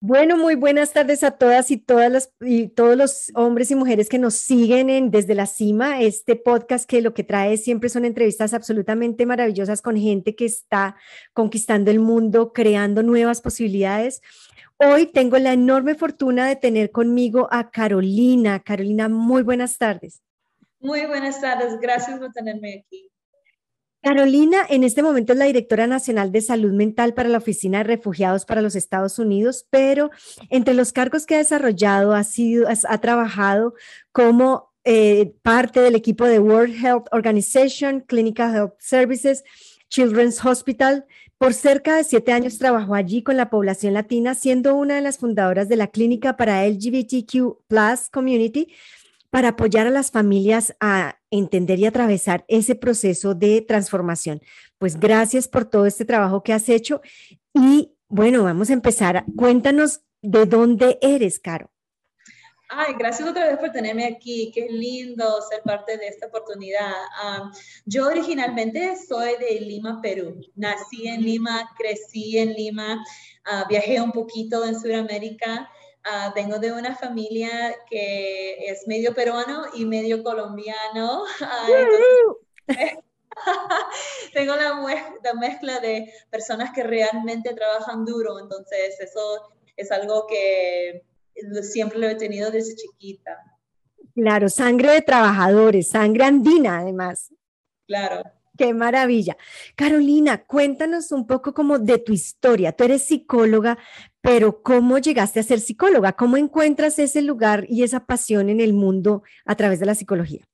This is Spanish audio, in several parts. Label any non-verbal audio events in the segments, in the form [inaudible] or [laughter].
Bueno, muy buenas tardes a todas y todas las todos los hombres y mujeres que nos siguen en Desde la Cima, este podcast que lo que trae siempre son entrevistas absolutamente maravillosas con gente que está conquistando el mundo, creando nuevas posibilidades. Hoy tengo la enorme fortuna de tener conmigo a Carolina. Carolina, muy buenas tardes. Muy buenas tardes, gracias por tenerme aquí. Carolina, en este momento es la directora nacional de salud mental para la Oficina de Refugiados para los Estados Unidos, pero entre los cargos que ha desarrollado ha, sido, ha trabajado como eh, parte del equipo de World Health Organization, Clinical Health Services, Children's Hospital. Por cerca de siete años trabajó allí con la población latina, siendo una de las fundadoras de la clínica para LGBTQ Community, para apoyar a las familias a entender y atravesar ese proceso de transformación. Pues gracias por todo este trabajo que has hecho y bueno, vamos a empezar. Cuéntanos de dónde eres, Caro. Ay, gracias otra vez por tenerme aquí. Qué lindo ser parte de esta oportunidad. yo originalmente soy de Lima, Perú. Nací en Lima, crecí en Lima, uh, viajé un poquito en Sudamérica Uh, vengo de una familia que es medio peruano y medio colombiano. [laughs] [laughs] tengo la, la, mezcla de personas que realmente trabajan duro, entonces eso es algo que siempre lo he tenido desde chiquita. Claro, sangre de trabajadores, sangre andina además. Claro. Qué maravilla. Carolina, cuéntanos un poco como de tu historia. Tú eres psicóloga, pero ¿cómo llegaste a ser psicóloga? ¿Cómo encuentras ese lugar y esa pasión en el mundo a través de la psicología?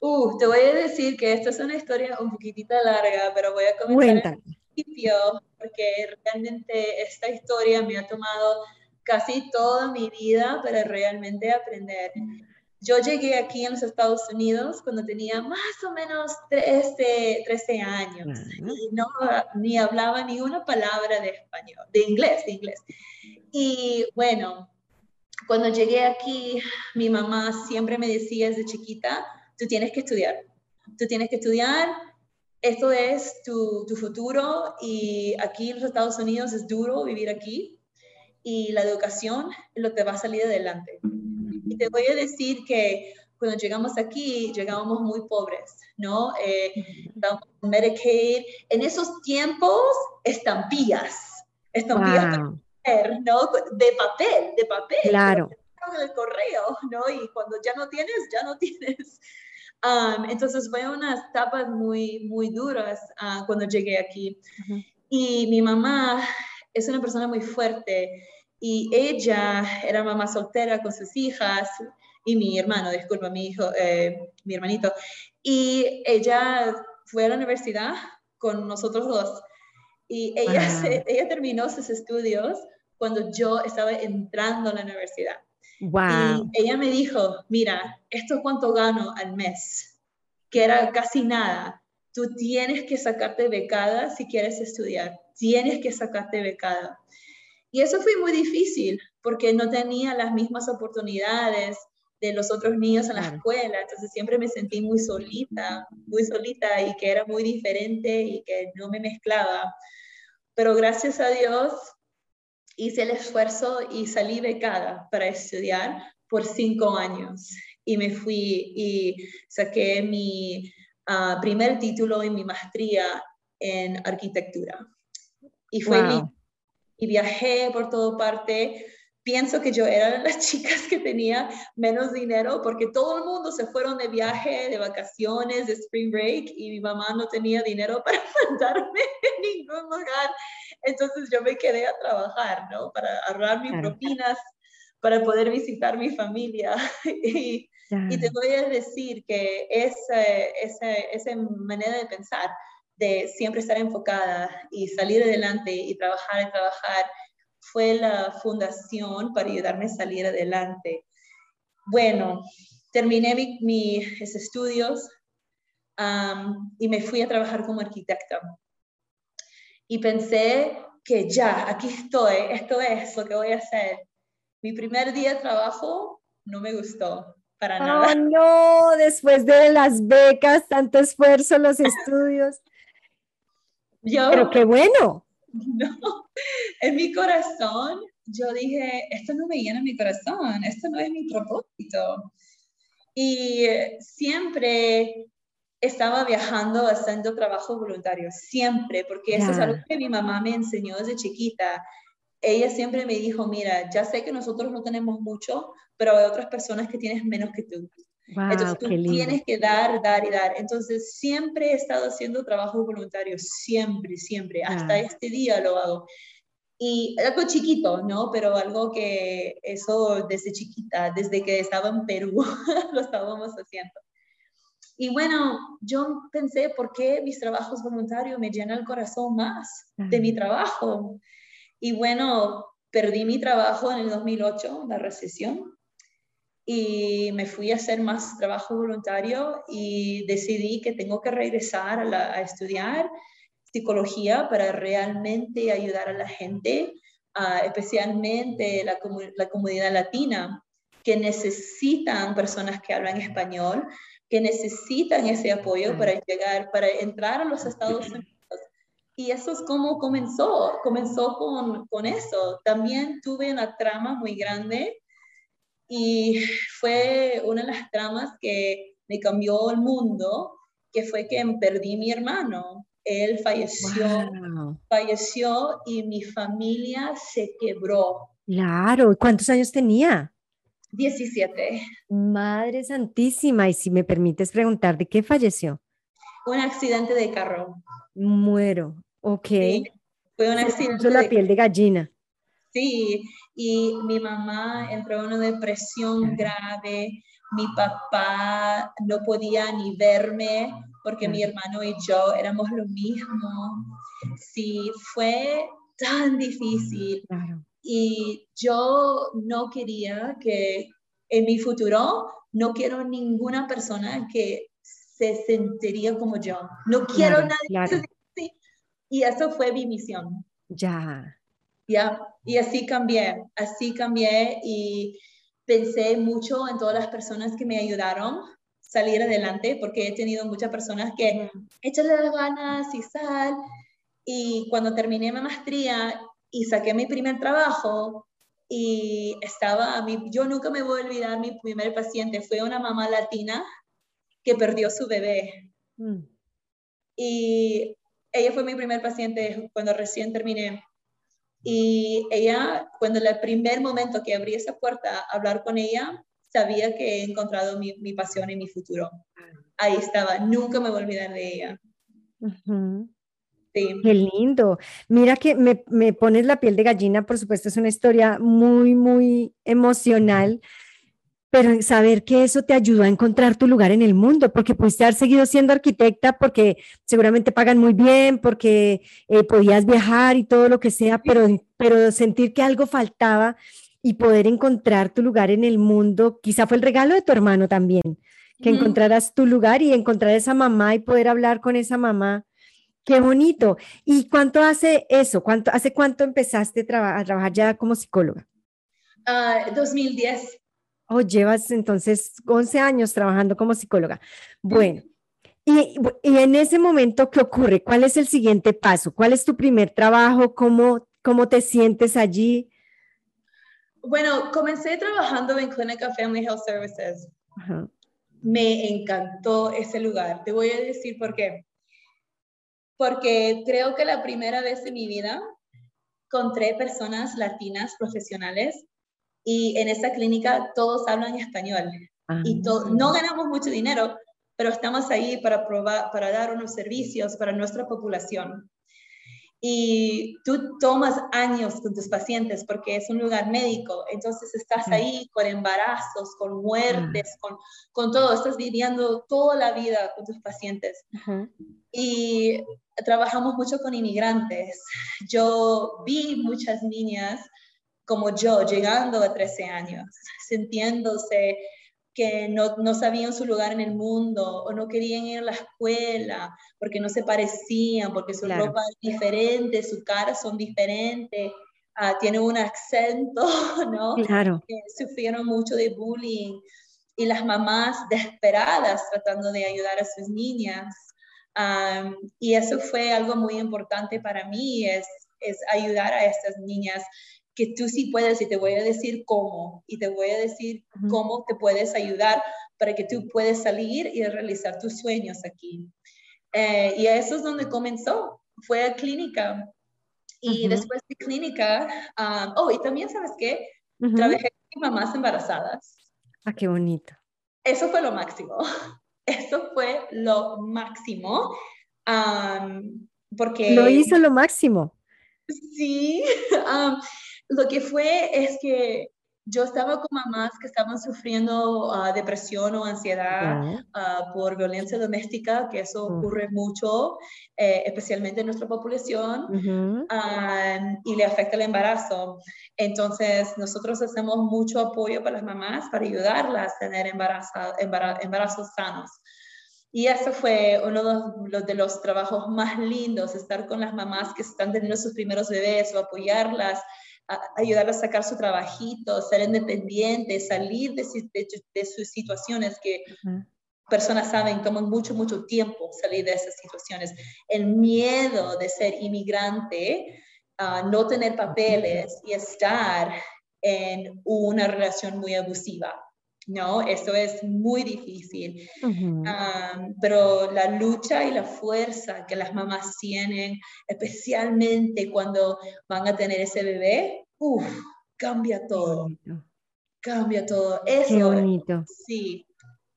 Uh, te voy a decir que esta es una historia un poquitita larga, pero voy a comenzar al principio, porque realmente esta historia me ha tomado casi toda mi vida para realmente aprender. Yo llegué aquí en los Estados Unidos cuando tenía más o menos 13, 13 años y no ni hablaba ni una palabra de español, de inglés, de inglés. Y bueno, cuando llegué aquí, mi mamá siempre me decía desde chiquita, tú tienes que estudiar, tú tienes que estudiar, esto es tu, tu futuro y aquí en los Estados Unidos es duro vivir aquí y la educación lo que va a salir adelante. Y te voy a decir que cuando llegamos aquí, llegábamos muy pobres, ¿no? Eh, Medicaid. En esos tiempos, estampillas, estampillas ¿no? De papel, de papel. Claro. En el correo, ¿no? Y cuando ya no tienes, ya no tienes. Um, entonces fue unas etapas muy, muy duras uh, cuando llegué aquí. Y mi mamá es una persona muy fuerte y ella era mamá soltera con sus hijas y mi hermano, disculpa, mi hijo, eh, mi hermanito. Y ella fue a la universidad con nosotros dos. Y ella, ella terminó sus estudios cuando yo estaba entrando a la universidad. Wow. Y ella me dijo, mira, esto es cuánto gano al mes, que era casi nada. Tú tienes que sacarte becada si quieres estudiar. Tienes que sacarte becada. Y eso fue muy difícil porque no tenía las mismas oportunidades de los otros niños en la escuela, entonces siempre me sentí muy solita, muy solita y que era muy diferente y que no me mezclaba. Pero gracias a Dios hice el esfuerzo y salí becada para estudiar por cinco años. Y me fui y saqué mi ah, primer título en mi maestría en arquitectura. Y fue wow y viajé por toda parte. Pienso que yo era de las [laughs] chicas que tenía menos dinero porque todo el mundo se fueron de viaje, de vacaciones, de spring break y mi mamá no tenía dinero [laughs] para mandarme en ningún lugar. Entonces yo me quedé a trabajar, ¿no? Para ahorrar mis propinas, para poder visitar mi familia. [laughs] y, y, te voy a decir que esa, esa, esa manera de pensar de siempre estar enfocada y salir adelante y trabajar y trabajar, fue la fundación para ayudarme a salir adelante. Bueno, terminé mis estudios y me fui a trabajar como arquitecta. Y pensé que ya, aquí estoy, esto es lo que voy a hacer. Mi primer día de trabajo no me gustó para nada. Oh, no, después de las becas, tanto esfuerzo, los estudios. Pero qué bueno. [laughs] No, en mi corazón yo dije, esto no me llena mi corazón, esto no es mi propósito. Y siempre estaba viajando haciendo trabajo voluntario, siempre, porque eso es algo que mi mamá me enseñó desde chiquita. Ella siempre me dijo, mira, ya sé que nosotros no tenemos mucho, pero hay otras personas que tienes menos que tú. Entonces tú tienes que dar, dar y dar. Entonces siempre he estado haciendo trabajo voluntario, siempre, siempre. Hasta este día lo hago. Y algo chiquito, ¿no? Pero algo que eso desde chiquita, desde que estaba en Perú, [laughs] lo estábamos haciendo. Y bueno, yo pensé, ¿por qué mis trabajos voluntarios me llenan el corazón más de mi trabajo? Y bueno, perdí mi trabajo en el 2008, la recesión, y me fui a hacer más trabajo voluntario y decidí que tengo que regresar a, estudiar psicología para realmente ayudar a la gente, especialmente la, la comunidad latina, que necesitan personas que hablan español, que necesitan ese apoyo para llegar, para entrar a los Estados Unidos. Y eso es como comenzó, comenzó con, con eso. También tuve una trama muy grande y fue una de las tramas que me cambió el mundo, que fue que perdí mi hermano. Él falleció, falleció y mi familia se quebró. Claro, ¿cuántos años tenía? 17. Madre Santísima, y si me permites preguntar, ¿de qué falleció? Un accidente de carro. Muero, ok. fue un accidente. la piel de gallina. Sí, y mi mamá entró en una depresión grave, mi papá no podía ni verme porque mi hermano y yo éramos lo mismo. Sí, fue tan difícil. Y yo no quería que en mi futuro, no quiero ninguna persona que se sentiría como yo. No quiero nadie. Y eso fue mi misión. Ya. Ya, y así cambié, así cambié y pensé mucho en todas las personas que me ayudaron a salir adelante, porque he tenido muchas personas que échale las ganas y sal. Y cuando terminé mi maestría y saqué mi primer trabajo, y estaba, a yo nunca me voy a olvidar, mi primer paciente fue una mamá latina que perdió su bebé. Mm. Y ella fue mi primer paciente cuando recién terminé. Y ella, cuando el primer momento que abrí esa puerta a hablar con ella, sabía que he encontrado mi, mi pasión y mi futuro. Ahí estaba, nunca me voy a olvidar de ella. Sí. Qué lindo. Mira que me, me, pones la piel de gallina, por supuesto, es una historia muy, muy emocional pero saber que eso te ayudó a encontrar tu lugar en el mundo, porque pudiste haber seguido siendo arquitecta, porque seguramente pagan muy bien, porque eh, podías viajar y todo lo que sea, pero, pero sentir que algo faltaba y poder encontrar tu lugar en el mundo, quizá fue el regalo de tu hermano también, que encontraras tu lugar y encontrar esa mamá y poder hablar con esa mamá. Qué bonito. ¿Y cuánto hace eso? ¿Cuánto, ¿Hace cuánto empezaste a, trabajar ya como psicóloga? 2010. Oh, llevas entonces 11 años trabajando como psicóloga. Bueno, y, en ese momento, ¿qué ocurre? ¿Cuál es el siguiente paso? ¿Cuál es tu primer trabajo? ¿Cómo, cómo te sientes allí? Bueno, comencé trabajando en Clínica Family Health Services. Me encantó ese lugar. Te voy a decir por qué. Porque creo que la primera vez en mi vida encontré personas latinas profesionales y en esa clínica todos hablan español. Y ah. no ganamos mucho dinero, pero estamos ahí para, probar, para dar unos servicios para nuestra población. Y tú tomas años con tus pacientes porque es un lugar médico, entonces estás ahí con embarazos, con muertes, ah. con, con todo, estás viviendo toda la vida con tus pacientes. Y trabajamos mucho con inmigrantes. Yo vi muchas niñas como yo, llegando a 13 años, [laughs] sintiéndose que no, no, sabían su lugar en el mundo o no querían ir a la escuela porque no se parecían, porque su ropa es diferente, su cara son diferentes, uh, tienen un acento, [laughs] ¿no? Claro. sufrieron mucho de bullying y las mamás desesperadas tratando de ayudar a sus niñas. y eso fue algo muy importante para mí, es, es ayudar a estas niñas que tú sí puedes y te voy a decir cómo y te voy a decir cómo te puedes ayudar para que tú puedas salir y realizar tus sueños aquí. Eh, y eso es donde comenzó, fue a clínica. Y después de clínica, um, oh, y también sabes qué, trabajé con mamás embarazadas. Ah, qué bonito. Eso fue lo máximo. [laughs] Eso fue lo máximo. Um, porque... Lo hizo lo máximo. Sí. [laughs] Um, lo que fue es que yo estaba con mamás que estaban sufriendo ah, depresión o ansiedad ah, por violencia doméstica, que eso ocurre mucho, eh, especialmente en nuestra población, y le afecta el embarazo. Entonces, nosotros hacemos mucho apoyo para las mamás para ayudarlas a tener embarazos sanos. Y eso fue uno de los, de los, trabajos más lindos, estar con las mamás que están teniendo sus primeros bebés o apoyarlas ayudarla a sacar su trabajito, ser independiente, salir de, de, sus situaciones que personas saben toman mucho, mucho tiempo salir de esas situaciones. El miedo de ser inmigrante, no tener papeles y estar en una relación muy abusiva. ¿No? Eso es muy difícil. pero la lucha y la fuerza que las mamás tienen, especialmente cuando van a tener ese bebé, uff, cambia todo. Cambia todo. Eso, Qué bonito. Sí,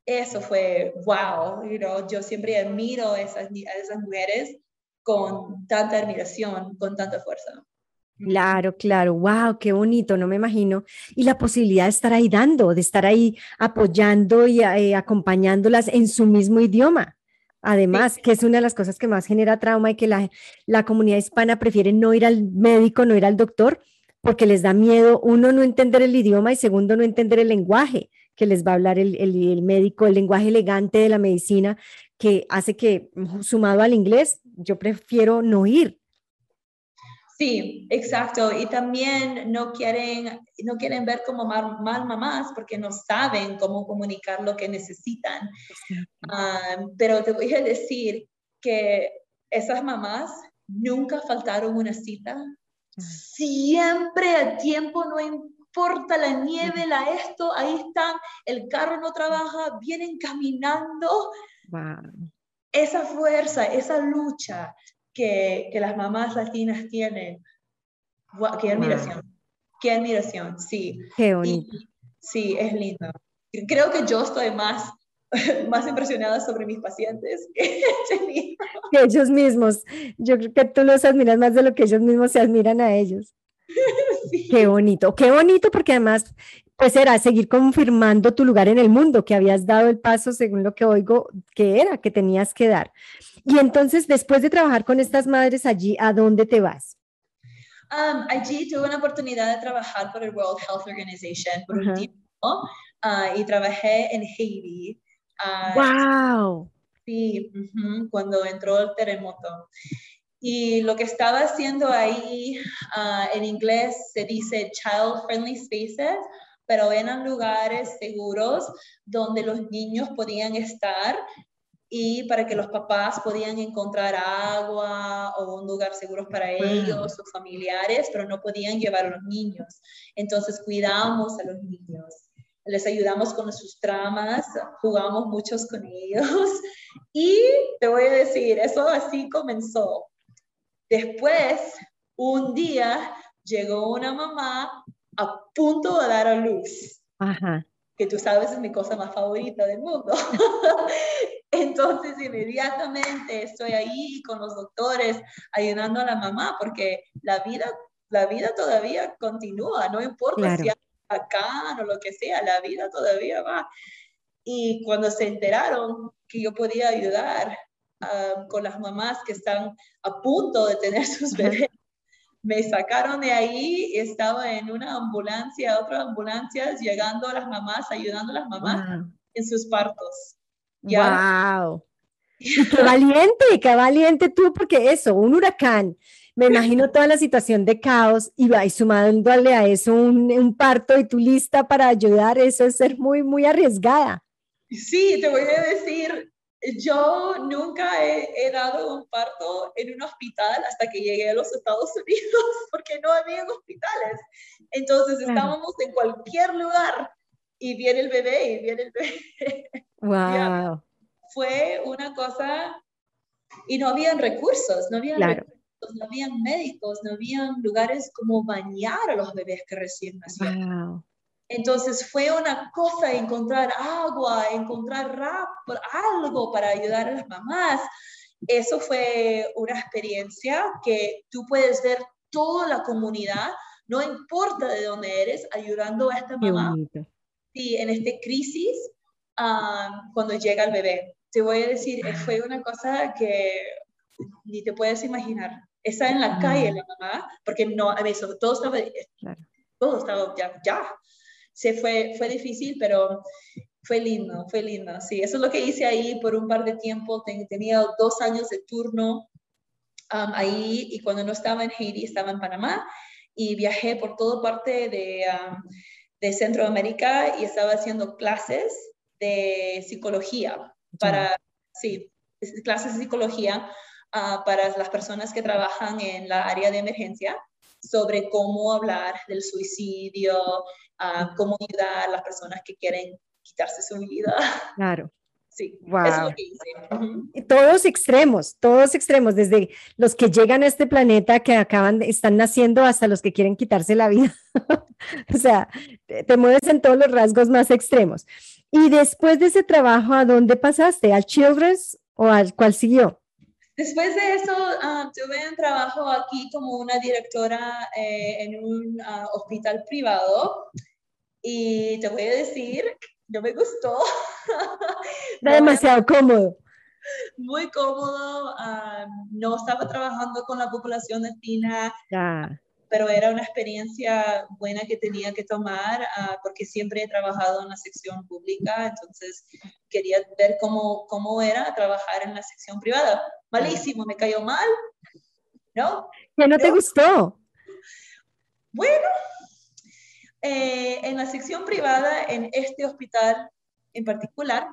eso fue wow. yo siempre admiro a esas, a esas mujeres con tanta admiración, con tanta fuerza. Claro, claro, wow, qué bonito, no me imagino. Y la posibilidad de estar ahí dando, de estar ahí apoyando y eh, acompañándolas en su mismo idioma. Además, que es una de las cosas que más genera trauma y que la, la comunidad hispana prefiere no ir al médico, no ir al doctor, porque les da miedo, uno, no entender el idioma y segundo, no entender el lenguaje que les va a hablar el, el, el médico, el lenguaje elegante de la medicina, que hace que, sumado al inglés, yo prefiero no ir Sí, exacto. Y también no quieren, no quieren ver como mal, mamás porque no saben cómo comunicar lo que necesitan. Ah, pero te voy a decir que esas mamás nunca faltaron una cita. Siempre a tiempo, no importa la nieve, la esto, ahí están, el carro no trabaja, vienen caminando. Esa fuerza, esa lucha, que, que las mamás latinas tienen. qué admiración, qué admiración, sí. Qué bonito. sí, es lindo. Creo que yo estoy más, [laughs] más impresionada sobre mis pacientes que, [laughs] que ellos mismos. Yo creo que tú los admiras más de lo que ellos mismos se admiran a ellos. [laughs] Sí. Qué bonito, qué bonito porque además pues era seguir confirmando tu lugar en el mundo, que habías dado el paso según lo que oigo que era, que tenías que dar. Y entonces, después de trabajar con estas madres allí, ¿a dónde te vas? Um, allí tuve una oportunidad de trabajar por el World Health Organization por un tiempo uh, y trabajé en Haiti. ¡Wow! Uh, sí, cuando entró el terremoto. Y lo que estaba haciendo ahí, uh, en inglés se dice child friendly spaces, pero eran lugares seguros donde los niños podían estar y para que los papás podían encontrar agua o un lugar seguro para ellos, sus familiares, pero no podían llevar a los niños. Entonces cuidamos a los niños, les ayudamos con sus tramas, jugamos muchos con ellos [laughs] y te voy a decir, eso así comenzó. Después, un día llegó una mamá a punto de dar a luz. Ajá que tú sabes es mi cosa más favorita del mundo. [laughs] Entonces, inmediatamente estoy ahí con los doctores ayudando a la mamá porque la vida, la vida todavía continúa, no importa si acá o lo que sea, la vida todavía va. Y cuando se enteraron que yo podía ayudar ah, con las mamás que están a punto de tener sus bebés, me sacaron de ahí estaba en una ambulancia, otras ambulancias, llegando a las mamás, ayudando a las mamás en sus partos. ¡Wow! [laughs] qué valiente, qué valiente tú, porque eso, un huracán, me imagino toda la situación de caos y, y sumándole a eso un, un, parto y tú lista para ayudar, eso es ser muy, muy arriesgada. Sí, te voy a decir, yo nunca he, dado un parto en un hospital hasta que llegué a los Estados Unidos, [laughs] porque no había hospitales. Entonces estábamos en cualquier lugar y viene el bebé y viene el bebé. [laughs] Wow. Fue una cosa y no habían recursos, no habían recursos, no habían médicos, no habían lugares como bañar a los bebés que recién nacían. Wow. Entonces fue una cosa encontrar agua, encontrar rap, algo para ayudar a las mamás. Eso fue una experiencia que tú puedes ver toda la comunidad, no importa de dónde eres, ayudando a esta mamá. Sí, en esta crisis, cuando llega el bebé. Te voy a decir, fue una cosa que ni te puedes imaginar. Está en la calle la mamá, porque no, a veces todo estaba, todo estaba ya, ya se fue, fue difícil, pero fue lindo, fue lindo. Sí, eso es lo que hice ahí por un par de tiempo. tenía dos años de turno um, ahí y cuando no estaba en Haití estaba en Panamá y viajé por toda parte de, um, de Centroamérica y estaba haciendo clases de psicología para, sí, clases de psicología uh, para las personas que trabajan en la área de emergencia sobre cómo hablar del suicidio, cómo ayudar a las personas que quieren quitarse su vida. Claro. [laughs] Sí, wow. eso es lo que hice. Todos extremos, todos extremos, desde los que llegan a este planeta que acaban, están naciendo hasta los que quieren quitarse la vida. [laughs] o sea, te, mueves en todos los rasgos más extremos. Y después de ese trabajo, ¿a dónde pasaste? ¿Al Children's o al cuál siguió? Después de eso, ah, tuve un trabajo aquí como una directora eh, en un ah, hospital privado y te voy a decir, no me gustó. [laughs] demasiado cómodo. Muy cómodo. Ah, no estaba trabajando con la población latina. Pero era una experiencia buena que tenía que tomar ah, porque siempre he trabajado en la sección pública, entonces quería ver cómo, cómo era trabajar en la sección privada. Malísimo, me cayó mal. ¿No? ¿Qué no te gustó? Bueno, eh, en la sección privada, en este hospital en particular,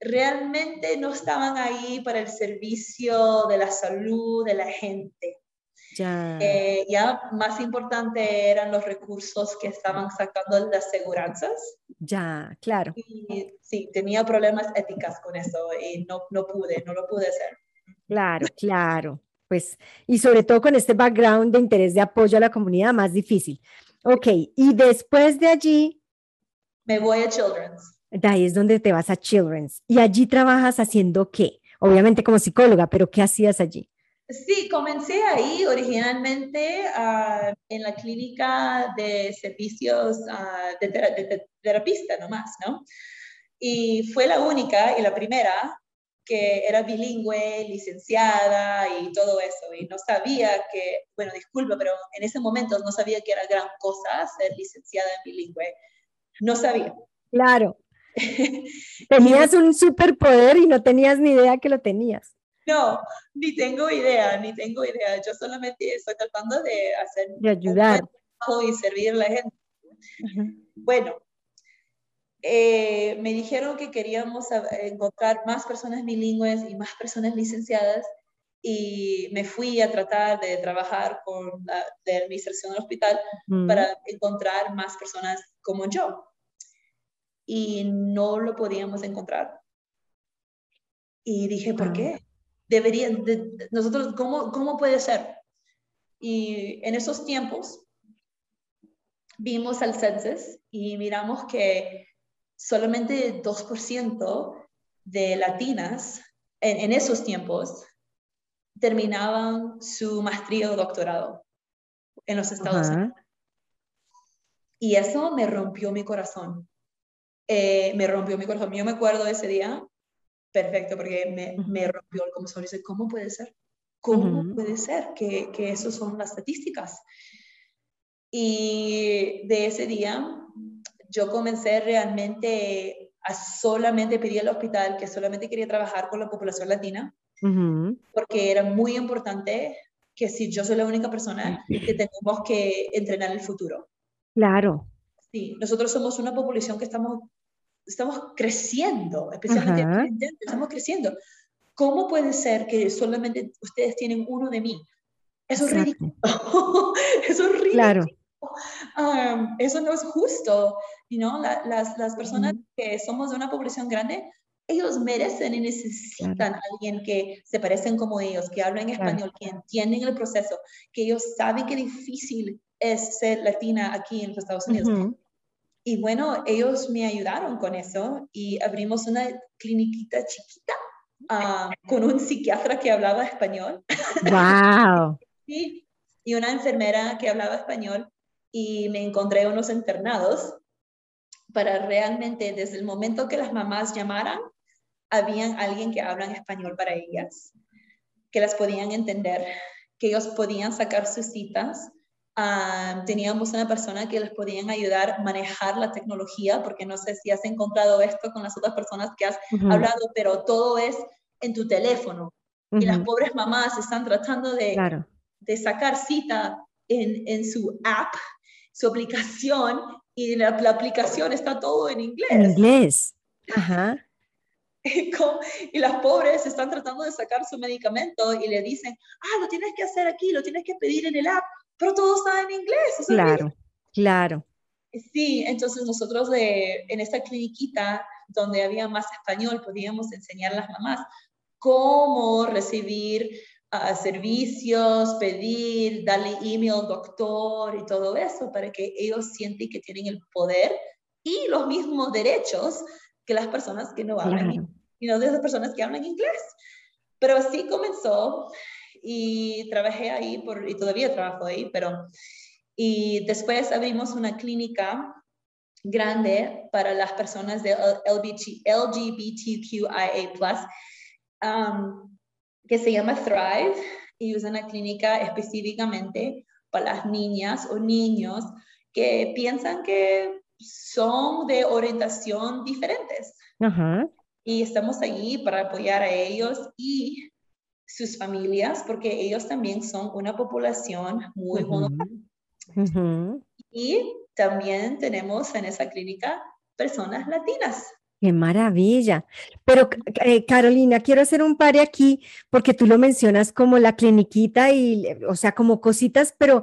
realmente no estaban ahí para el servicio de la salud de la gente. Ya. Eh, ya más importante eran los recursos que estaban sacando las aseguranzas. Ya, claro. Y sí, tenía problemas éticas con eso y no, no pude, no lo pude hacer. Claro, claro. Pues, y sobre todo con este background de interés de apoyo a la comunidad, más difícil. Ok, y después de allí... Me voy a Children's. De ahí es donde te vas a Children's. ¿Y allí trabajas haciendo qué? Obviamente como psicóloga, pero ¿qué hacías allí? Sí, comencé ahí originalmente uh, en la clínica de servicios uh, de, de, terapista nomás, ¿no? Y fue la única y la primera que era bilingüe, licenciada y todo eso. Y no sabía que, bueno, disculpa, pero en ese momento no sabía que era gran cosa ser licenciada en bilingüe. No sabía. Claro. [laughs] tenías un superpoder y no tenías ni idea que lo tenías. No, ni tengo idea, ni tengo idea. Yo solamente estoy tratando de hacer... De ayudar. Y servir a la gente. Bueno, eh, me dijeron que queríamos encontrar más personas bilingües y más personas licenciadas y me fui a tratar de trabajar con la, administración del hospital para encontrar más personas como yo. Y no lo podíamos encontrar. Y dije, ¿por ah. Qué? Deberían, nosotros, ¿cómo, ¿cómo puede ser? Y en esos tiempos vimos al census y miramos que solamente 2% de latinas en, esos tiempos terminaban su maestría o doctorado en los Estados Unidos. Y eso me rompió mi corazón. Eh, me rompió mi corazón. Yo me acuerdo de ese día, perfecto, porque me, me rompió el corazón. Dice, ¿cómo puede ser? ¿Cómo puede ser que, que eso son las estadísticas? Y de ese día yo comencé realmente a solamente pedir al hospital que solamente quería trabajar con la población latina, porque era muy importante que si yo soy la única persona que tenemos que entrenar el futuro. Claro. Sí, nosotros somos una población que estamos estamos creciendo, especialmente estamos creciendo. ¿Cómo puede ser que solamente ustedes tienen uno de mí? Eso es ridículo. [laughs] eso es ridículo. Claro. Um, eso no es justo. You know? las, las, personas que somos de una población grande, ellos merecen y necesitan a alguien que se parecen como ellos, que hablen español, que entienden el proceso, que ellos saben qué difícil es ser latina aquí en los Estados Unidos. Y bueno, ellos me ayudaron con eso y abrimos una cliniquita chiquita ah, con un psiquiatra que hablaba español. ¡Wow! [laughs] sí, y una enfermera que hablaba español y me encontré unos internados para realmente, desde el momento que las mamás llamaran, habían alguien que habla español para ellas, que las podían entender, que ellos podían sacar sus citas. Ah, teníamos una persona que les podían ayudar a manejar la tecnología, porque no sé si has encontrado esto con las otras personas que has hablado, pero todo es en tu teléfono. Y las pobres mamás están tratando de, de sacar cita en, en, su app, su aplicación, y la, la, aplicación está todo en inglés. En inglés. [laughs] Ajá. y las pobres están tratando de sacar su medicamento y le dicen, ah, lo tienes que hacer aquí, lo tienes que pedir en el app, pero todo está en inglés. Claro, claro. Sí, entonces nosotros de, en esta cliniquita donde había más español podíamos enseñar a las mamás cómo recibir uh, servicios, pedir, darle email al doctor y todo eso para que ellos sienten que tienen el poder y los mismos derechos que las personas que no hablan, y no de las personas que hablan inglés. Pero así comenzó y trabajé ahí por, y todavía trabajo ahí, pero y después abrimos una clínica grande para las personas de LGBTQIA+, um, que se llama Thrive, y es una clínica específicamente para las niñas o niños que piensan que son de orientación diferentes. Y estamos allí para apoyar a ellos y sus familias, porque ellos también son una población muy uh Y también tenemos en esa clínica personas latinas. Qué maravilla. Pero eh, Carolina, quiero hacer un par aquí porque tú lo mencionas como la cliniquita y, o sea, como cositas, pero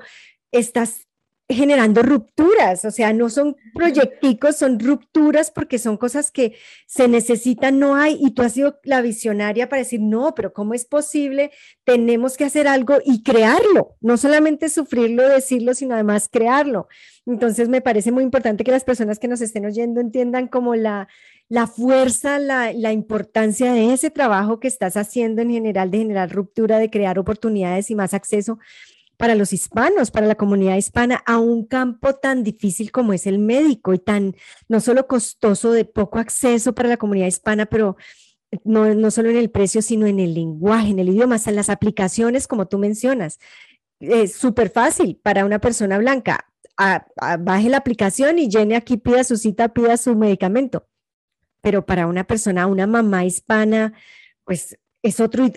estás generando rupturas, o sea, no son proyecticos, son rupturas porque son cosas que se necesitan, no hay, y tú has sido la visionaria para decir, no, pero ¿cómo es posible? Tenemos que hacer algo y crearlo, no solamente sufrirlo, decirlo, sino además crearlo. Entonces, me parece muy importante que las personas que nos estén oyendo entiendan como la, la fuerza, la, la importancia de ese trabajo que estás haciendo en general de generar ruptura, de crear oportunidades y más acceso para los hispanos, para la comunidad hispana, a un campo tan difícil como es el médico y tan no solo costoso de poco acceso para la comunidad hispana, pero no, no solo en el precio, sino en el lenguaje, en el idioma, en las aplicaciones, como tú mencionas. Es súper fácil para una persona blanca. baje la aplicación y llene aquí, pida su cita, pida su medicamento. Pero para una persona, una mamá hispana, pues es otro,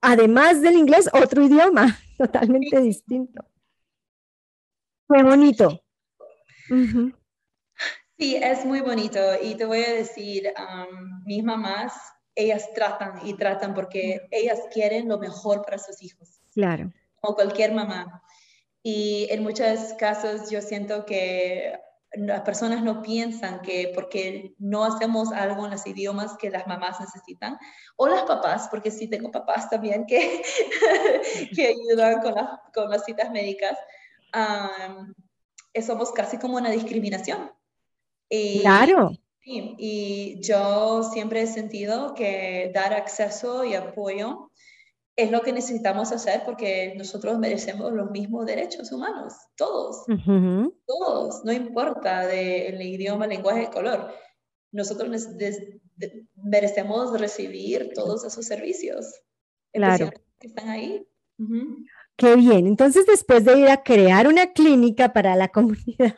además del inglés, otro idioma [laughs] totalmente distinto. Fue bonito. Sí, es muy bonito. Y te voy a decir, um, mis mamás, ellas tratan y tratan porque ellas quieren lo mejor para sus hijos. Claro. Como cualquier mamá. Y en muchos casos yo siento que las personas no piensan que porque no hacemos algo en los idiomas que las mamás necesitan, o las papás, porque sí tengo papás también que, [laughs] que ayudan con, con, las citas médicas, somos casi como una discriminación. Y, claro. Y, y yo siempre he sentido que dar acceso y apoyo es lo que necesitamos hacer porque nosotros merecemos los mismos derechos humanos, todos, todos, no importa del idioma, el lenguaje, el color. Nosotros merecemos recibir todos esos servicios. Claro. Que están ahí. Qué bien. Entonces, después de ir a crear una clínica para la [laughs] comunidad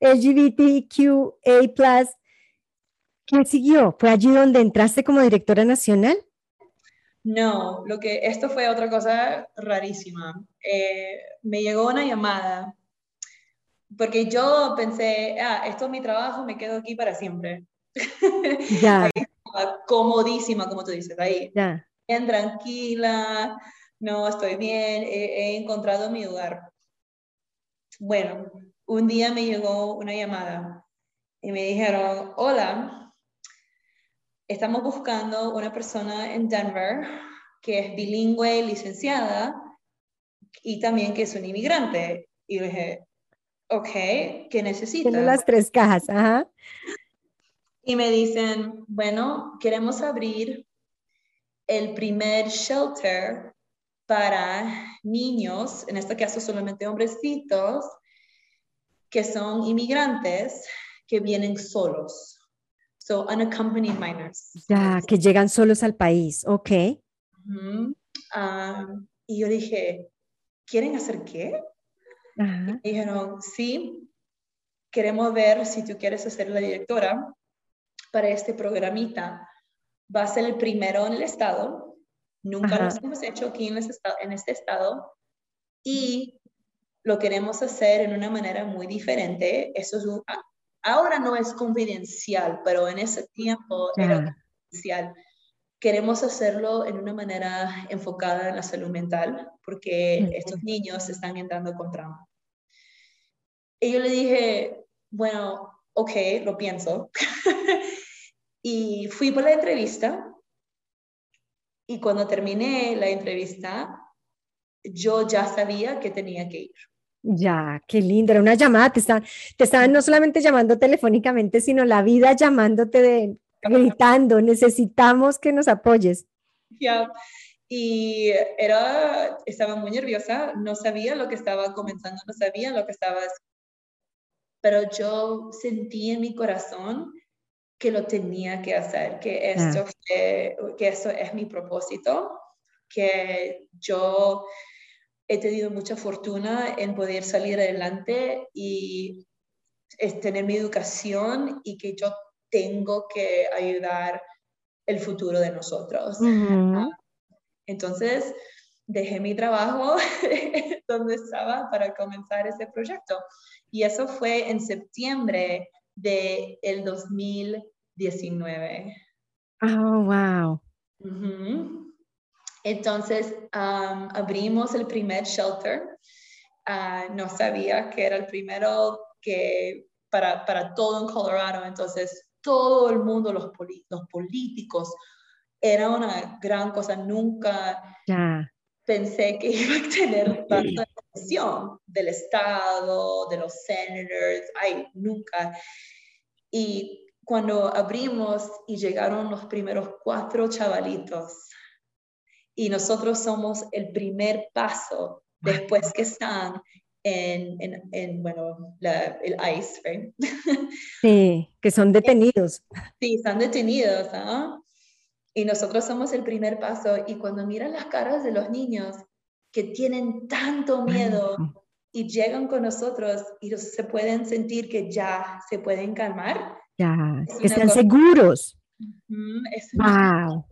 LGBTQA, ¿qué siguió? ¿Fue allí donde entraste como directora nacional? No, lo que esto fue otra cosa rarísima. Eh, me llegó una llamada porque yo pensé, ah, esto es mi trabajo, me quedo aquí para siempre. [laughs] Ya. Ahí estaba comodísima, como tú dices, ahí. Ya. Bien tranquila, no, estoy bien, he, he encontrado mi lugar. Bueno, un día me llegó una llamada y me dijeron, hola, estamos buscando una persona en Denver que es bilingüe, licenciada y también que es un inmigrante. Y le dije, ok, ¿qué Tiene necesitas? las tres cajas, ajá. Y me dicen, bueno, queremos abrir el primer shelter para niños, en este caso solamente hombrecitos, que son inmigrantes que vienen solos. So, unaccompanied minors. Ya, que llegan solos al país, ok. Ujú. Ah, y yo dije, ¿quieren hacer qué? Ajá. Y dijeron, sí, queremos ver si tú quieres ser la directora para este programita. Va a ser el primero en el estado. Nunca Ajá. lo hemos hecho aquí en este, estado, en este estado. Y lo queremos hacer en una manera muy diferente. Eso es un- ahora no es confidencial, pero en ese tiempo era confidencial. Queremos hacerlo en una manera enfocada en la salud mental, porque Ujú. estos niños están entrando con trauma. Y yo le dije, bueno, ok, lo pienso. [laughs] y fui por la entrevista. Y cuando terminé la entrevista, yo ya sabía que tenía que ir. Ya, qué lindo, era una llamada, te estaban, te estaban no solamente llamando telefónicamente, sino la vida llamándote, de, gritando, necesitamos que nos apoyes. Ya. Y era, estaba muy nerviosa, no sabía lo que estaba comenzando, no sabía lo que estaba. Pero yo sentí en mi corazón que lo tenía que hacer, que esto, fue- que esto es mi propósito, que yo he tenido mucha fortuna en poder salir adelante y es tener mi educación y que yo tengo que ayudar el futuro de nosotros. Entonces, dejé mi trabajo [laughs] donde estaba para comenzar ese proyecto. Y eso fue en septiembre del 2019. Oh, wow. Entonces, am, abrimos el primer shelter. Ah, no sabía que era el primero que para, para todo en Colorado. Entonces, todo el mundo, los, poli- los políticos, era una gran cosa. Nunca Ya, pensé que [laughs] iba a tener tanta atención del Estado, de los senators, ay, nunca. Y cuando abrimos y llegaron los primeros cuatro chavalitos, y nosotros somos el primer paso después que están en, en, en, bueno, la- el ICE, right? sí, que son [laughs] detenidos. Sí, están detenidos, ¿ah? Y nosotros somos el primer paso. Y cuando miran las caras de los niños que tienen tanto miedo y llegan con nosotros y se pueden sentir que ya se pueden calmar, Ya, Es que están cosa- seguros. es Wow.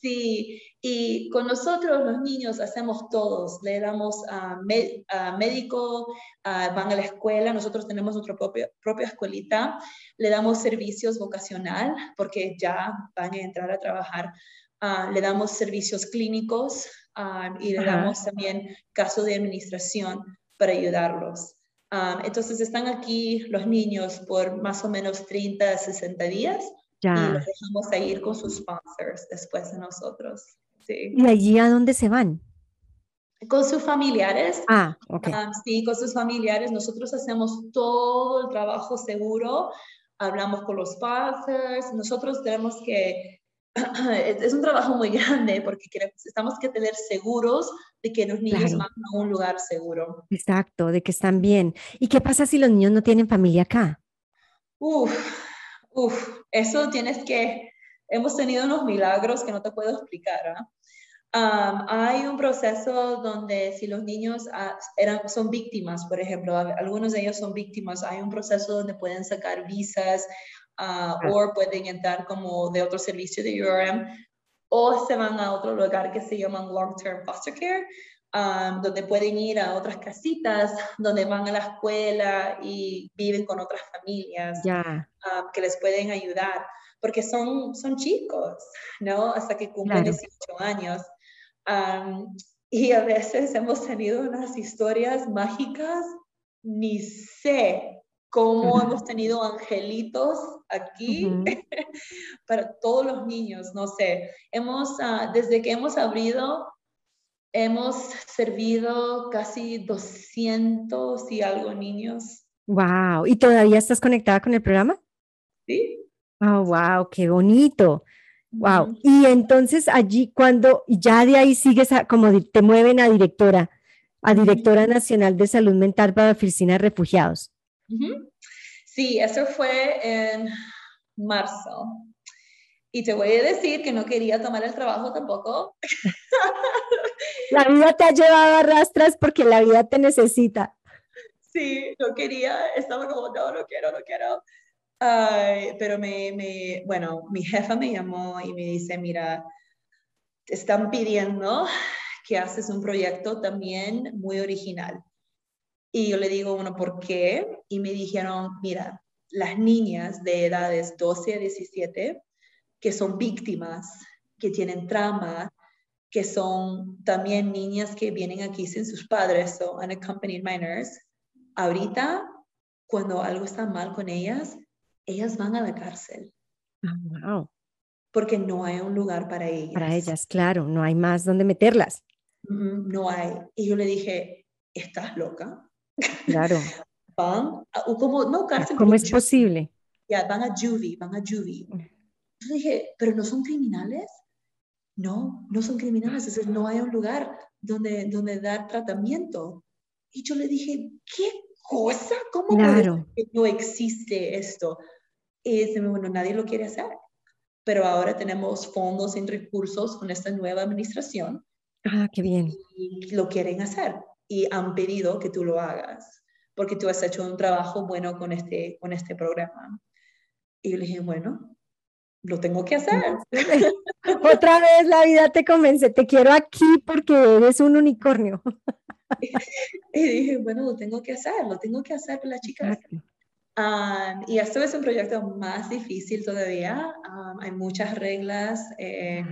Sí, y con nosotros los niños hacemos todos, le damos a, me- a médico, a- van a la escuela, nosotros tenemos nuestra propia, propia escuelita, le damos servicios vocacional porque ya van a entrar a trabajar, Ah, le damos servicios clínicos ah, y le Ajá. damos también caso de administración para ayudarlos. Ah, entonces están aquí los niños por más o menos 30 a 60 días y Ya. los dejamos a ir con sus sponsors después de nosotros. Sí. ¿Y allí a dónde se van? Con sus familiares, Ah, ok. ah, sí, con sus familiares, nosotros hacemos todo el trabajo seguro, hablamos con los sponsors, nosotros tenemos que, [clears throat] es es un trabajo muy [laughs] grande porque queremos, estamos que tener seguros de que los niños Claro. van a un lugar seguro. Exacto, de que están bien. ¿Y qué pasa si los niños no tienen familia acá? Uf, uf, eso tienes que, hemos tenido unos milagros que no te puedo explicar. ¿ah? Am, hay un proceso donde si los niños ah, eran, son víctimas, por ejemplo, algunos de ellos son víctimas, hay un proceso donde pueden sacar visas ah, Ah. o pueden entrar como de otro servicio de URM o se van a otro lugar que se llaman long-term foster care um, donde pueden ir a otras casitas, donde van a la escuela y viven con otras familias um, que les pueden ayudar, porque son, son chicos, ¿no? Hasta que cumplen 18 años. Um, y a veces hemos tenido unas historias mágicas, ni sé cómo hemos tenido angelitos aquí [laughs] para todos los niños, no sé. Hemos, uh, desde que hemos abrido, hemos servido casi 200 y algo niños. Wow, ¿y todavía estás conectada con el programa? Sí. Oh, wow, qué bonito. Wow. Y entonces allí cuando ya de ahí sigues como te mueven a directora, a directora nacional de salud mental para la oficina de refugiados. Sí, eso fue en marzo. Y te voy a decir que no quería tomar el trabajo tampoco. La vida te ha llevado a rastras porque la vida te necesita. Sí, no quería, estaba como, no, no quiero, no quiero pero me, me, bueno, mi jefa me llamó y me dice, mira, te están pidiendo que haces un proyecto también muy original. Y yo le digo, bueno, ¿por qué? Y me dijeron, mira, las niñas de edades 12 a 17 que son víctimas, que tienen trama, que son también niñas que vienen aquí sin sus padres, o unaccompanied minors, ahorita, cuando algo está mal con ellas, ellas van a la cárcel. Ah, Porque no hay un lugar para ellas. Para ellas, claro, no hay más donde meterlas. No hay. Y yo le dije, ¿estás loca? Claro. [laughs] van, como, no cárcel. ¿Cómo es posible? Ya, van a juvie, van a juvie. Yo dije, ¿pero no son criminales? No, no son criminales, es decir, no hay un lugar donde, donde dar tratamiento. Y yo le dije, ¿qué cosa? ¿Cómo claro. que no existe esto? Y dice, bueno, nadie lo quiere hacer. Pero ahora tenemos fondos y recursos con esta nueva administración. Ah, qué bien. Y lo quieren hacer. Y han pedido que tú lo hagas, porque tú has hecho un trabajo bueno con este, con este programa. Y yo le dije, bueno, lo tengo que hacer. [laughs] Otra vez la vida te convence, te quiero aquí porque eres un unicornio. [laughs] y dije, bueno, lo tengo que hacer, lo tengo que hacer con las chicas. y esto es un proyecto más difícil todavía. hay muchas reglas. Eh,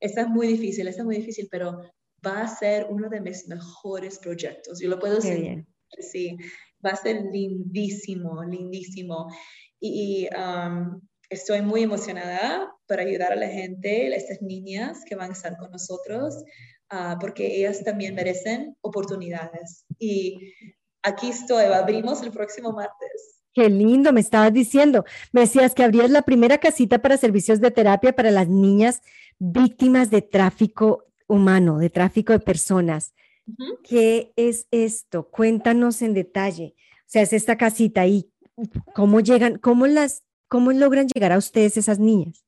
es muy difícil, es muy difícil, pero va a ser uno de mis mejores proyectos. Yo lo puedo decir. Sí, va a ser lindísimo, lindísimo. Y, estoy muy emocionada para ayudar a la gente, a estas niñas que van a estar con nosotros, ah, porque ellas también merecen oportunidades. Y aquí estoy, abrimos el próximo martes. Qué lindo, me estabas diciendo. Me decías que abrías la primera casita para servicios de terapia para las niñas víctimas de tráfico humano, de tráfico de personas. ¿Qué es esto? Cuéntanos en detalle. O sea, es esta casita y cómo llegan, cómo las ¿Cómo logran llegar a ustedes esas niñas?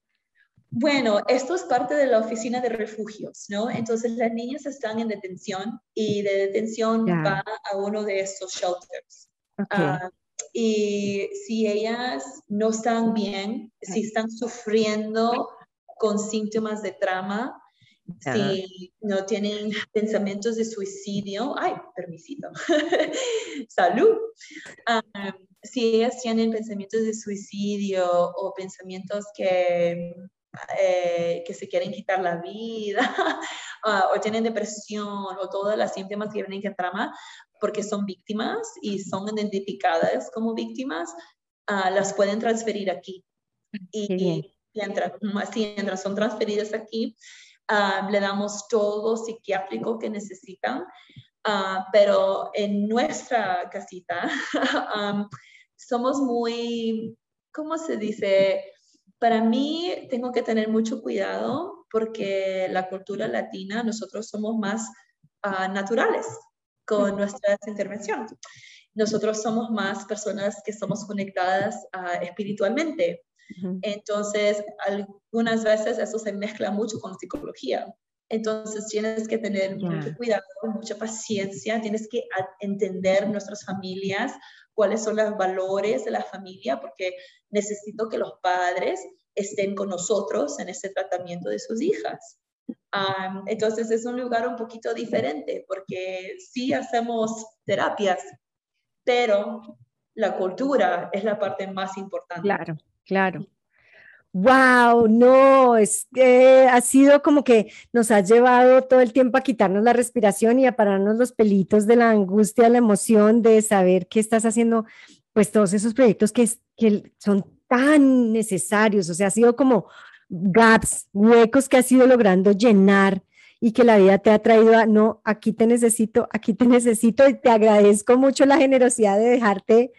Bueno, esto es parte de la oficina de refugios, ¿no? Entonces las niñas están en detención y de detención va a uno de estos shelters. Ah, y si ellas no están bien, si están sufriendo con síntomas de trauma, si no tienen pensamientos de suicidio, ay, permisito, [laughs] salud. Ah, si ellas tienen pensamientos de suicidio o pensamientos que, eh, que se quieren quitar la vida [laughs] ah, o tienen depresión o todas las síntomas que vienen que trama porque son víctimas y son identificadas como víctimas, uh, las pueden transferir aquí. Y, mientras, mientras son transferidas aquí, uh, le damos todo psiquiátrico que necesitan. pero en nuestra casita um, [laughs] somos muy, ¿cómo se dice? Para mí tengo que tener mucho cuidado porque la cultura latina, nosotros somos más ah, naturales con nuestras intervenciones. Nosotros somos más personas que somos conectadas uh, espiritualmente. Entonces, algunas veces eso se mezcla mucho con psicología. Entonces tienes que tener mucho cuidado, mucha paciencia, tienes que entender nuestras familias, cuáles son los valores de la familia, porque necesito que los padres estén con nosotros en ese tratamiento de sus hijas. entonces es un lugar un poquito diferente porque sí hacemos terapias, pero la cultura es la parte más importante. Claro, claro. Wow, no, es que ha sido como que nos ha llevado todo el tiempo a quitarnos la respiración y a pararnos los pelitos de la angustia, la emoción de saber que estás haciendo, pues todos esos proyectos que, son tan necesarios, o sea, ha sido como gaps, huecos que has ido logrando llenar y que la vida te ha traído a, no, aquí te necesito, aquí te necesito y te agradezco mucho la generosidad de dejarte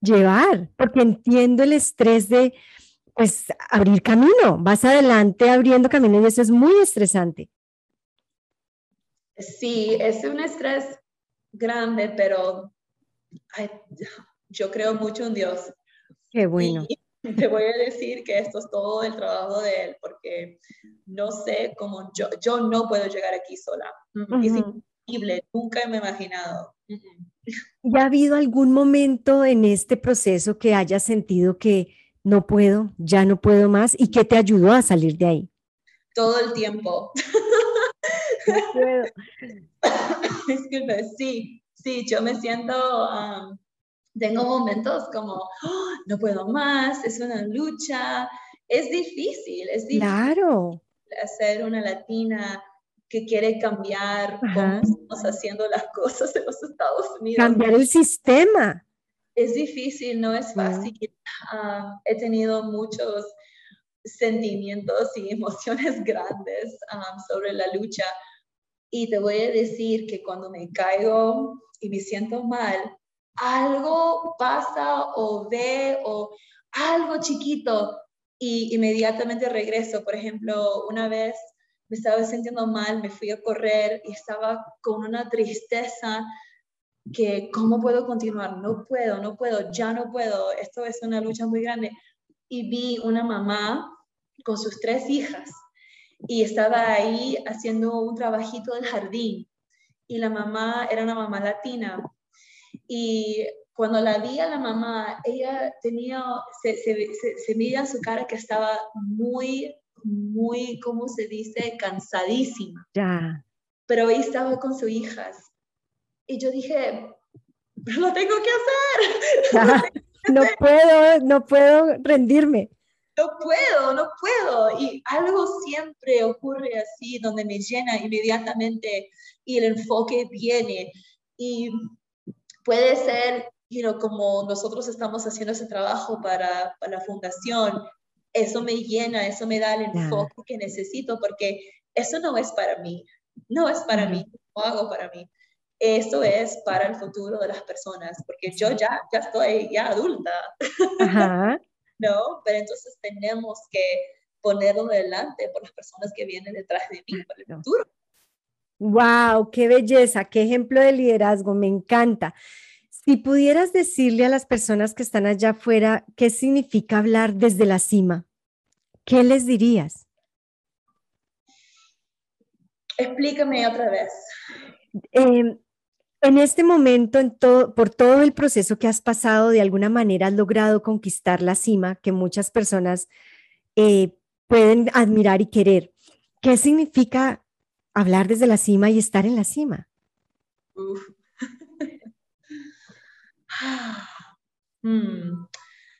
llevar, porque entiendo el estrés de pues abrir camino, vas adelante abriendo camino y eso es muy estresante. Sí, es un estrés grande, pero yo creo mucho en Dios. Qué bueno. [laughs] te voy a decir que esto es todo el trabajo de Él, porque no sé cómo yo, yo no puedo llegar aquí sola. Es imposible, nunca me he imaginado. ¿Y ha habido algún momento en este proceso que hayas sentido que no puedo, ya no puedo más y qué te ayudó a salir de ahí? Todo el tiempo. [laughs] Disculpe, sí, sí, yo me siento, tengo momentos como, ¡Oh, no puedo más, es una lucha, es difícil, es difícil. Claro. Hacer una latina que quiere cambiar cómo estamos haciendo las cosas en los Estados Unidos. Cambiar el sistema es difícil, no es fácil. Ah, he tenido muchos sentimientos y [laughs] emociones grandes ah, sobre la lucha. Y te voy a decir que cuando me caigo y me siento mal, algo pasa o ve o algo chiquito y inmediatamente regreso. Por ejemplo, una vez me estaba sintiendo mal, me fui a correr y estaba con una tristeza que cómo puedo continuar, no puedo, no puedo, ya no puedo, esto es una lucha muy grande. Y vi una mamá con sus tres hijas y estaba ahí haciendo un trabajito del jardín y la mamá era una mamá latina y cuando la vi a la mamá, ella tenía, se, se, se, se en su cara que estaba muy, muy, ¿cómo se dice? Cansadísima. Ya. Pero ahí estaba con sus hijas y yo dije, lo tengo que hacer. [laughs] no puedo, no puedo rendirme. No puedo, no puedo. Y algo siempre ocurre así, donde me llena inmediatamente y el enfoque viene. Y puede ser, you como nosotros estamos haciendo ese trabajo para, para, la fundación, eso me llena, eso me da el enfoque que necesito, porque eso no es para mí, no es para mí, no hago para mí eso es para el futuro de las personas, porque yo ya, ya estoy ya adulta, [laughs] ¿no? Pero entonces tenemos que ponerlo delante por las personas que vienen detrás de mí, para el futuro. ¡Wow! ¡Qué belleza! ¡Qué ejemplo de liderazgo! Me encanta. Si pudieras decirle a las personas que están allá afuera qué significa hablar desde la cima, ¿qué les dirías? Explícame otra vez. Eh, en este momento, en todo, por todo el proceso que has pasado, de alguna manera has logrado conquistar la cima que muchas personas eh, pueden admirar y querer. ¿Qué significa hablar desde la cima y estar en la cima? [sighs] Hmm.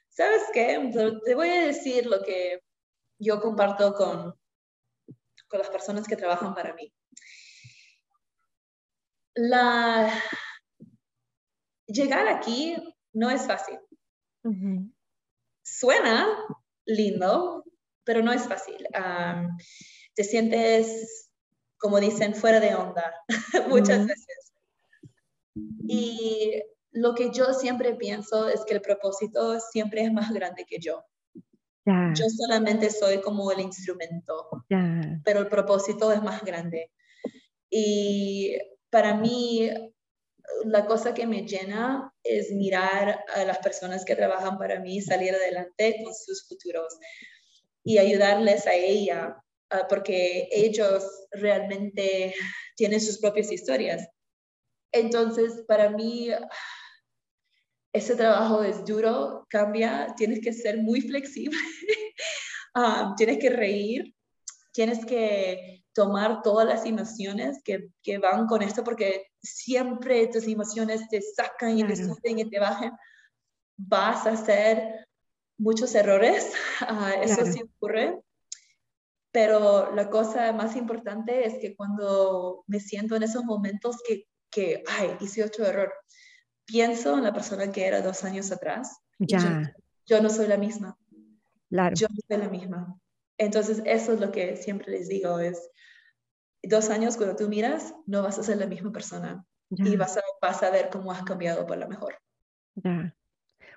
¿Sabes qué? Te voy a decir lo que yo comparto con, con las personas que trabajan para mí la... llegar aquí no es fácil. Suena lindo, pero no es fácil. te sientes, como dicen, fuera de onda [laughs] muchas veces. Y lo que yo siempre pienso es que el propósito siempre es más grande que yo. Yo solamente soy como el instrumento, pero el propósito es más grande. Y para mí la cosa que me llena es mirar a las personas que trabajan para mí salir adelante con sus futuros y ayudarles a ella, porque ellos realmente tienen sus propias historias. Entonces, para mí, ese trabajo es duro, cambia, tienes que ser muy flexible, [laughs] ah, tienes que reír, tienes que tomar todas las emociones que, que van con esto, porque siempre tus emociones te sacan y te suben y te bajan, vas a hacer muchos errores, [laughs] ah, eso sí ocurre, pero la cosa más importante es que cuando me siento en esos momentos que, que ay, hice otro error, pienso en la persona que era dos años atrás. Ya. Yo, no soy la misma. Claro. Yo no soy la misma. Entonces, eso es lo que siempre les digo, es dos años cuando tú miras, no vas a ser la misma persona y vas a, vas a ver cómo has cambiado por lo mejor. Ya.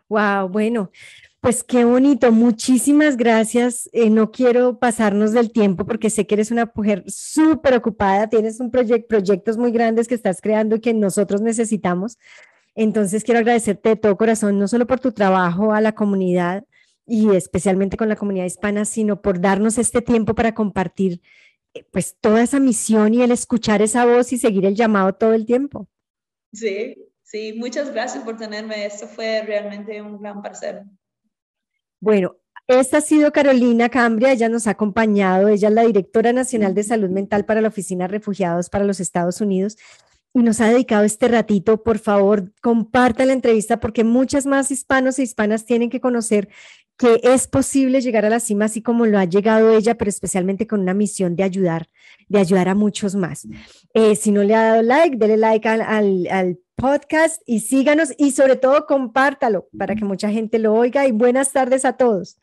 Wow, bueno, pues qué bonito. Muchísimas gracias. Eh, no quiero pasarnos del tiempo porque sé que eres una mujer súper ocupada, tienes un proyecto, proyectos muy grandes que estás creando y que nosotros necesitamos. Entonces quiero agradecerte de todo corazón, no solo por tu trabajo a la comunidad y especialmente con la comunidad hispana, sino por darnos este tiempo para compartir eh, pues toda esa misión y el escuchar esa voz y seguir el llamado todo el tiempo. Sí, sí, muchas gracias por tenerme. Esto fue realmente un gran placer. Bueno, esta ha sido Carolina Cambria, ella nos ha acompañado, ella es la directora nacional de salud mental para la Oficina de Refugiados para los Estados Unidos y nos ha dedicado este ratito. Por favor, comparta la entrevista porque muchas más hispanos e hispanas tienen que conocer que es posible llegar a la cima así como lo ha llegado ella, pero especialmente con una misión de ayudar, de ayudar a muchos más. Eh, si no le ha dado like, dele like al, al podcast y síganos y sobre todo compártalo para que mucha gente lo oiga y buenas tardes a todos.